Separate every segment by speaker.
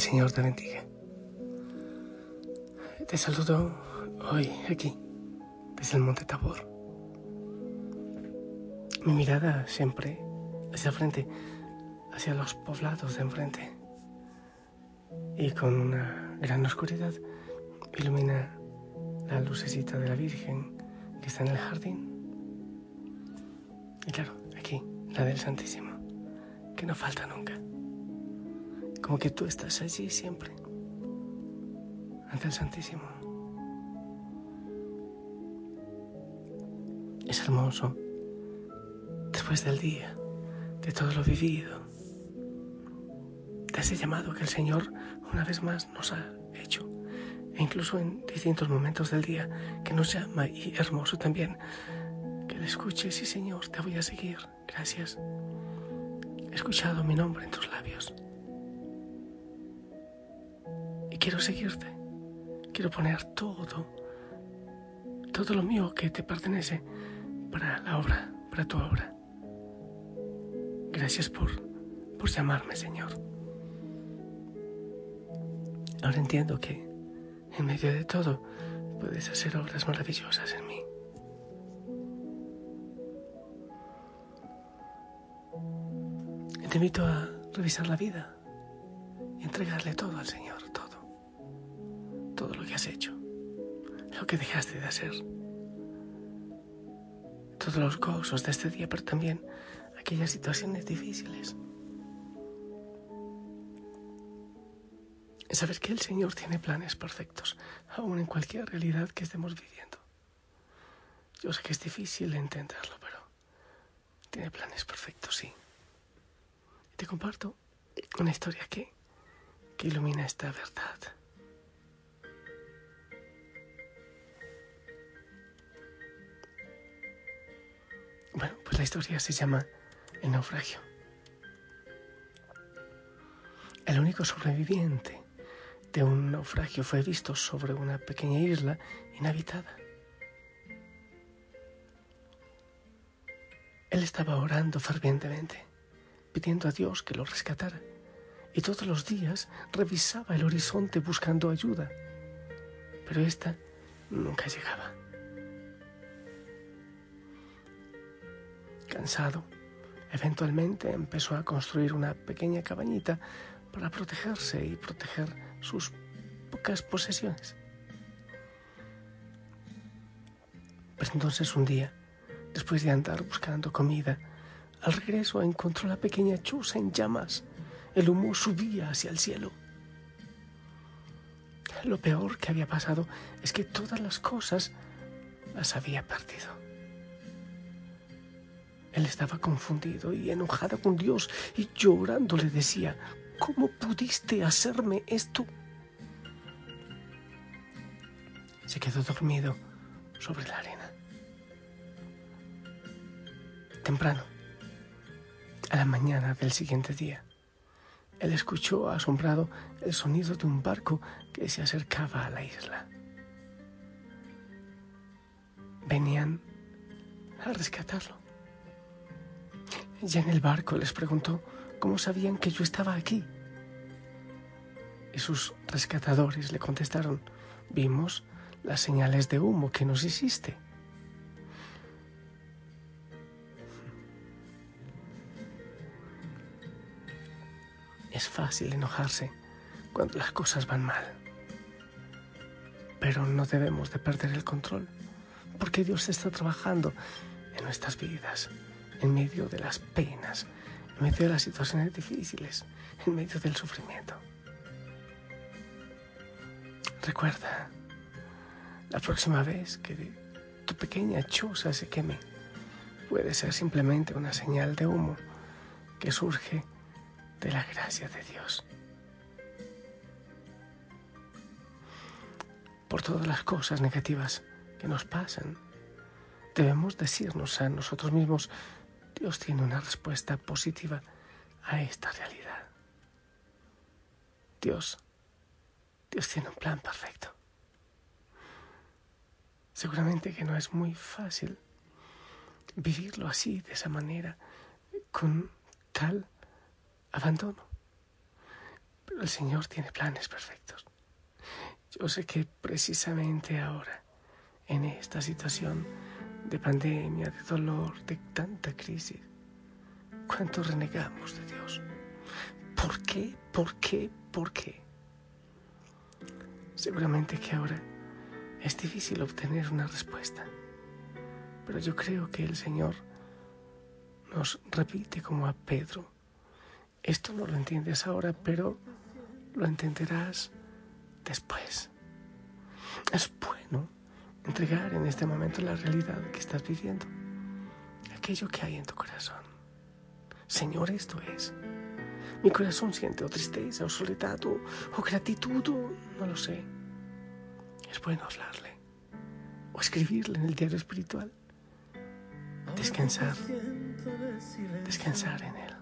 Speaker 1: El Señor te bendiga. Te saludo hoy aquí, desde el Monte Tabor. Mi mirada siempre hacia frente, hacia los poblados de enfrente. Y con una gran oscuridad ilumina la lucecita de la Virgen que está en el jardín. Y claro, aquí, la del Santísimo que no falta nunca. Como que tú estás allí siempre, ante el Santísimo. Es hermoso, después del día, de todo lo vivido, de ese llamado que el Señor una vez más nos ha hecho, e incluso en distintos momentos del día que nos llama y hermoso también, que le escuches, sí Señor, te voy a seguir, gracias. He escuchado mi nombre en tus labios. Quiero seguirte. Quiero poner todo, todo lo mío que te pertenece para la obra, para tu obra. Gracias por, por llamarme, Señor. Ahora entiendo que en medio de todo puedes hacer obras maravillosas en mí. Te invito a revisar la vida y entregarle todo al Señor, todo. Lo que has hecho, lo que dejaste de hacer. Todos los gozos de este día, pero también aquellas situaciones difíciles. Saber que el Señor tiene planes perfectos, aún en cualquier realidad que estemos viviendo. Yo sé que es difícil entenderlo, pero tiene planes perfectos, sí te comparto una historia que, que ilumina esta verdad. La historia se llama El naufragio. El único sobreviviente de un naufragio fue visto sobre una pequeña isla inhabitada. Él estaba orando fervientemente pidiendo a Dios que lo rescatara. Y todos los días revisaba el horizonte buscando ayuda. Pero esta nunca llegaba. Cansado, eventualmente empezó a construir una pequeña cabañita para protegerse y proteger sus pocas posesiones. Pero entonces un día, después de andar buscando comida, al regreso encontró la pequeña choza en llamas. El humo subía hacia el cielo. Lo peor que había pasado es que todas las cosas las había perdido. Él estaba confundido y enojado con Dios y llorando le decía, ¿cómo pudiste hacerme esto? Se quedó dormido sobre la arena. Temprano, a la mañana del siguiente día, él escuchó asombrado el sonido de un barco que se acercaba a la isla. Venían a rescatarlo. Ya en el barco les preguntó cómo sabían que yo estaba aquí. Y sus rescatadores le contestaron, vimos las señales de humo que nos hiciste. Es fácil enojarse cuando las cosas van mal. Pero no debemos de perder el control, porque Dios está trabajando en nuestras vidas, en medio de las penas, en medio de las situaciones difíciles, en medio del sufrimiento. Recuerda, la próxima vez que tu pequeña choza se queme, puede ser simplemente una señal de humo que surge de la gracia de Dios. Por todas las cosas negativas que nos pasan, debemos decirnos a nosotros mismos, Dios tiene una respuesta positiva a esta realidad. Dios, Dios tiene un plan perfecto. Seguramente que no es muy fácil vivirlo así, de esa manera, con tal abandono. Pero el Señor tiene planes perfectos. Yo sé que precisamente ahora, en esta situación de pandemia, de dolor, de tanta crisis, cuánto renegamos de Dios. ¿Por qué? ¿Por qué? ¿Por qué? Seguramente que ahora es difícil obtener una respuesta, pero yo creo que el Señor nos repite como a Pedro, esto no lo entiendes ahora, pero lo entenderás después. Es bueno entregar en este momento la realidad que estás viviendo, aquello que hay en tu corazón. Señor, esto es. Mi corazón siente o tristeza, o soledad, o, gratitud, o no lo sé. Es bueno hablarle, o escribirle en el diario espiritual. Descansar, descansar en Él,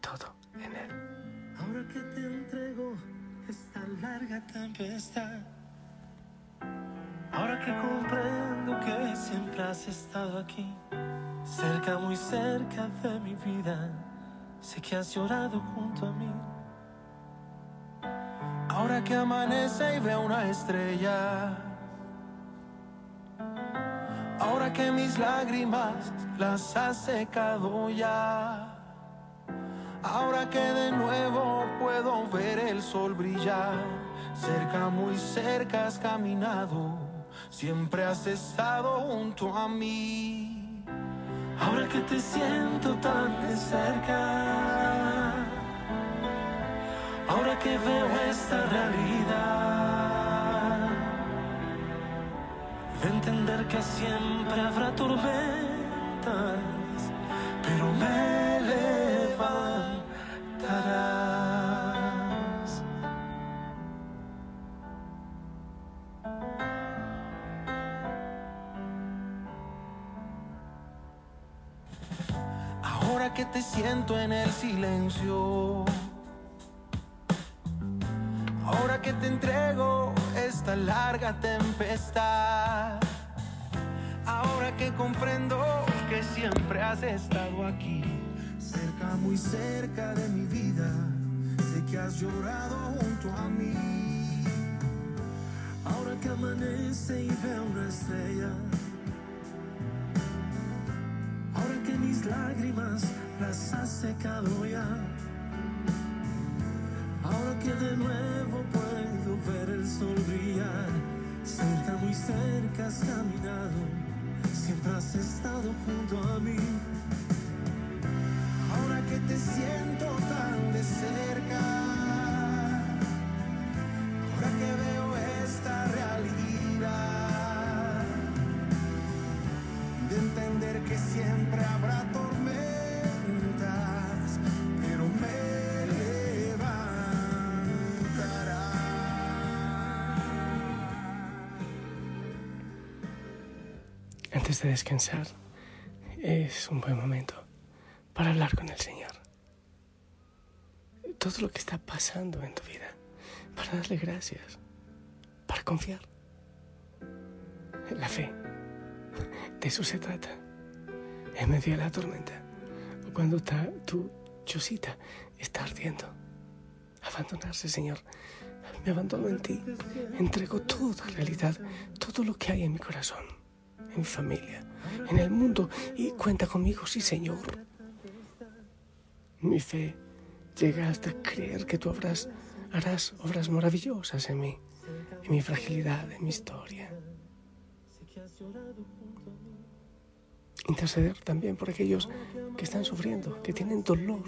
Speaker 1: todo en Él.
Speaker 2: Ahora que te entrego esta larga tempestad, ahora que comprendo que siempre has estado aquí, cerca, muy cerca de mi vida, sé que has llorado junto a mí. Ahora que amanece y veo una estrella Ahora que mis lágrimas las ha secado ya. Ahora que de nuevo puedo ver el sol brillar. Cerca, muy cerca has caminado. Siempre has estado junto a mí. Ahora que te siento tan de cerca. Ahora que veo esta realidad entender que siempre habrá tormentas, te siento en el silencio. Ahora que te entrego esta larga tempestad. Ahora que comprendo que siempre has estado aquí, cerca, muy cerca de mi vida, sé que has llorado junto a mí. Ahora que amanece y veo una estrella, mis lágrimas las has secado ya. Ahora que de nuevo puedo ver el sol brillar, cerca, muy cerca has caminado, siempre has estado junto a mí. Ahora que te siento tan de cerca,
Speaker 1: antes de descansar, es un buen momento para hablar con el Señor. Todo lo que está pasando en tu vida, para darle gracias, para confiar. La fe, de eso se trata. En medio de la tormenta, o cuando tu chocita está ardiendo. Abandonarse, Señor. Me abandono en ti. Entrego toda realidad, todo lo que hay en mi corazón en mi familia, en el mundo y cuenta conmigo, sí Señor. Mi fe llega hasta creer que tú harás obras maravillosas en mí, en mi fragilidad, en mi historia. Interceder también por aquellos que están sufriendo, que tienen dolor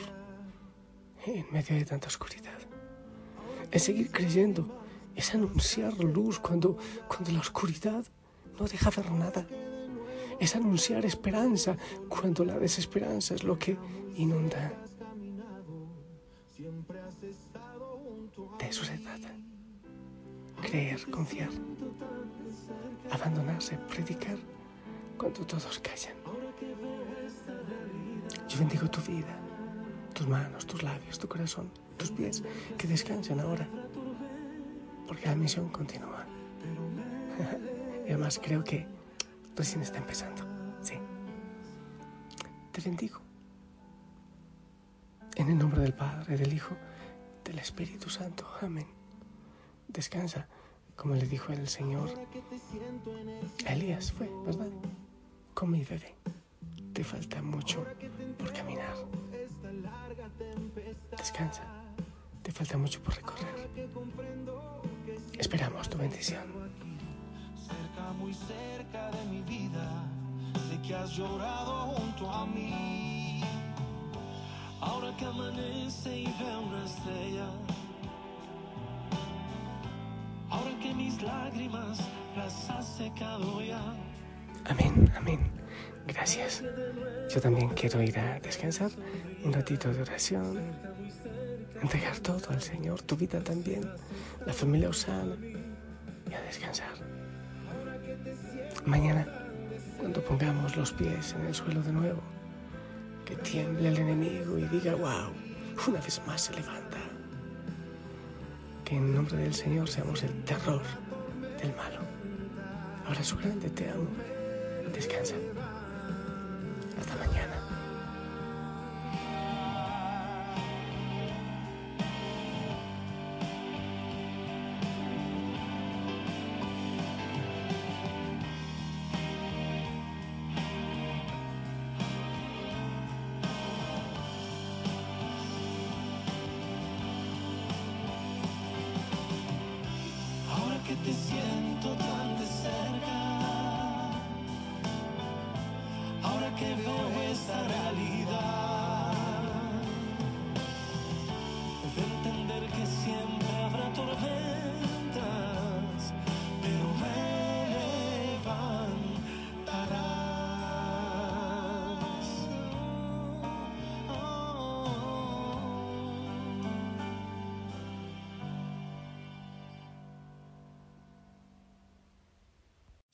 Speaker 1: en medio de tanta oscuridad. Es seguir creyendo, es anunciar luz cuando, cuando la oscuridad no deja ver nada. Es anunciar esperanza cuando la desesperanza es lo que inunda. De eso se trata. Creer, confiar, abandonarse, predicar cuando todos callan. Yo bendigo tu vida, tus manos, tus labios, tu corazón, tus pies, que descansen ahora, porque la misión continúa. y además creo que recién está empezando. Sí. Te bendigo. En el nombre del Padre, del Hijo, del Espíritu Santo. Amén. Descansa, como le dijo el Señor Elías, fue, ¿verdad? Con mi bebé. Te falta mucho por caminar. Descansa. Te falta mucho por recorrer. Esperamos tu bendición.
Speaker 2: Muy cerca de mi vida, sé que has llorado junto a mí. Ahora que amanece y veo una estrella. Ahora que mis lágrimas las has secado ya.
Speaker 1: Amén, amén. Gracias. Yo también quiero ir a descansar, un ratito de oración, entregar todo al Señor, tu vida también, la familia Osana, y a descansar. Mañana, cuando pongamos los pies en el suelo de nuevo, que tiemble el enemigo y diga, wow, una vez más se levanta. Que en nombre del Señor seamos el terror del malo. Ahora su grande te amo. Descansa. Hasta mañana.
Speaker 2: Ahora que